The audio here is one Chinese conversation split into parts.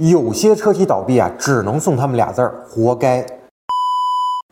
有些车企倒闭啊，只能送他们俩字儿：活该。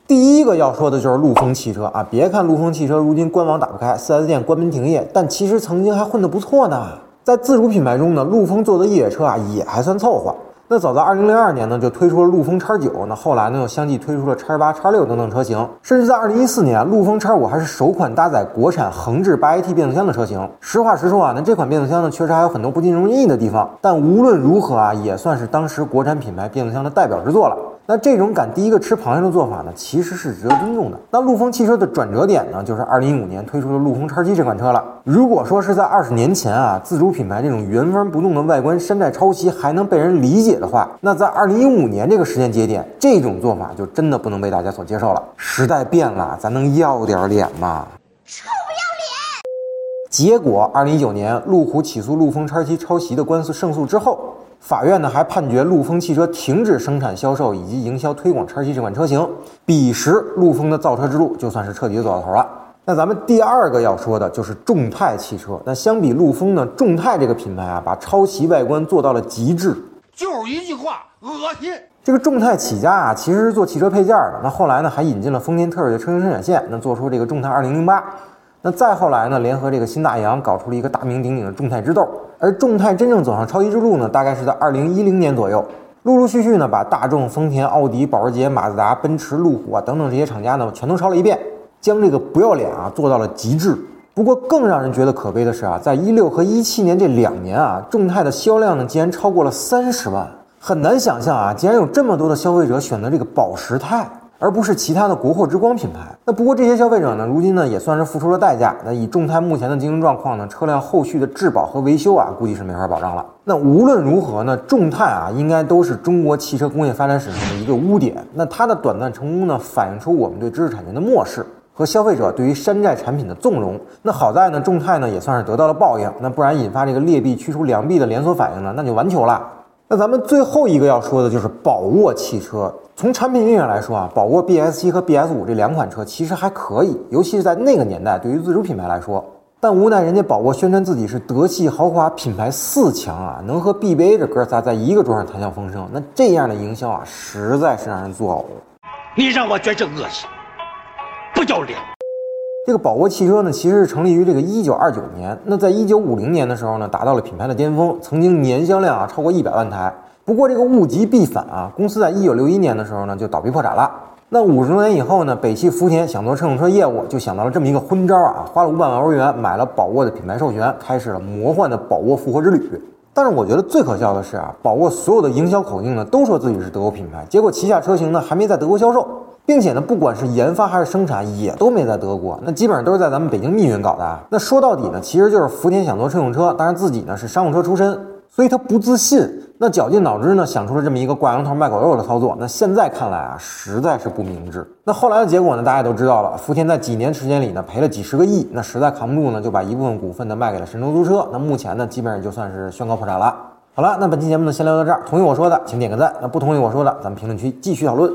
第一个要说的就是陆风汽车啊，别看陆风汽车如今官网打不开，4S 店关门停业，但其实曾经还混得不错呢。在自主品牌中呢，陆风做的越野车啊也还算凑合。那早在二零零二年呢，就推出了陆风叉九那后来呢又相继推出了叉八、叉六等等车型，甚至在二零一四年，陆风叉五还是首款搭载国产横置八 AT 变速箱的车型。实话实说啊，那这款变速箱呢确实还有很多不尽如人意的地方，但无论如何啊，也算是当时国产品牌变速箱的代表之作了。那这种敢第一个吃螃蟹的做法呢，其实是值得尊重的。那陆风汽车的转折点呢，就是二零一五年推出的陆风叉七这款车了。如果说是在二十年前啊，自主品牌这种原封不动的外观山寨抄袭还能被人理解的话，那在二零一五年这个时间节点，这种做法就真的不能被大家所接受了。时代变了，咱能要点脸吗？臭不要脸！结果二零一九年，路虎起诉陆风叉七抄袭的官司胜诉之后。法院呢还判决陆风汽车停止生产、销售以及营销推广叉七这款车型，彼时陆风的造车之路就算是彻底走到头了。那咱们第二个要说的就是众泰汽车。那相比陆风呢，众泰这个品牌啊，把抄袭外观做到了极致，就是一句话，恶心。这个众泰起家啊，其实是做汽车配件的。那后来呢，还引进了丰田特锐的车型生产线，那做出这个众泰二零零八。那再后来呢，联合这个新大洋搞出了一个大名鼎鼎的众泰之豆。而众泰真正走上抄袭之路呢，大概是在二零一零年左右，陆陆续续呢把大众、丰田、奥迪、保时捷、马自达、奔驰、路虎啊等等这些厂家呢全都抄了一遍，将这个不要脸啊做到了极致。不过更让人觉得可悲的是啊，在一六和一七年这两年啊，众泰的销量呢竟然超过了三十万，很难想象啊，竟然有这么多的消费者选择这个保时泰。而不是其他的国货之光品牌。那不过这些消费者呢，如今呢也算是付出了代价。那以众泰目前的经营状况呢，车辆后续的质保和维修啊，估计是没法保障了。那无论如何呢，众泰啊，应该都是中国汽车工业发展史上的一个污点。那它的短暂成功呢，反映出我们对知识产权的漠视和消费者对于山寨产品的纵容。那好在呢，众泰呢也算是得到了报应。那不然引发这个劣币驱逐良币的连锁反应呢，那就完球了。那咱们最后一个要说的就是宝沃汽车。从产品力上来说啊，宝沃 BS 七和 BS 五这两款车其实还可以，尤其是在那个年代，对于自主品牌来说。但无奈人家宝沃宣传自己是德系豪华品牌四强啊，能和 BBA 这哥仨在一个桌上谈笑风生，那这样的营销啊，实在是让人作呕。你让我觉着恶心，不要脸。这个宝沃汽车呢，其实是成立于这个一九二九年，那在一九五零年的时候呢，达到了品牌的巅峰，曾经年销量啊超过一百万台。不过这个物极必反啊，公司在一九六一年的时候呢就倒闭破产了。那五十多年以后呢，北汽福田想做乘用车业务，就想到了这么一个昏招啊，花了五百万欧元买了宝沃的品牌授权，开始了魔幻的宝沃复活之旅。但是我觉得最可笑的是啊，宝沃所有的营销口径呢都说自己是德国品牌，结果旗下车型呢还没在德国销售。并且呢，不管是研发还是生产，也都没在德国，那基本上都是在咱们北京密云搞的。那说到底呢，其实就是福田想做乘用车，但是自己呢是商用车出身，所以他不自信。那绞尽脑汁呢，想出了这么一个挂羊头卖狗肉的操作。那现在看来啊，实在是不明智。那后来的结果呢，大家都知道了。福田在几年时间里呢，赔了几十个亿，那实在扛不住呢，就把一部分股份呢卖给了神州租车。那目前呢，基本上就算是宣告破产了。好了，那本期节目呢，先聊到这儿。同意我说的，请点个赞；那不同意我说的，咱们评论区继续讨论。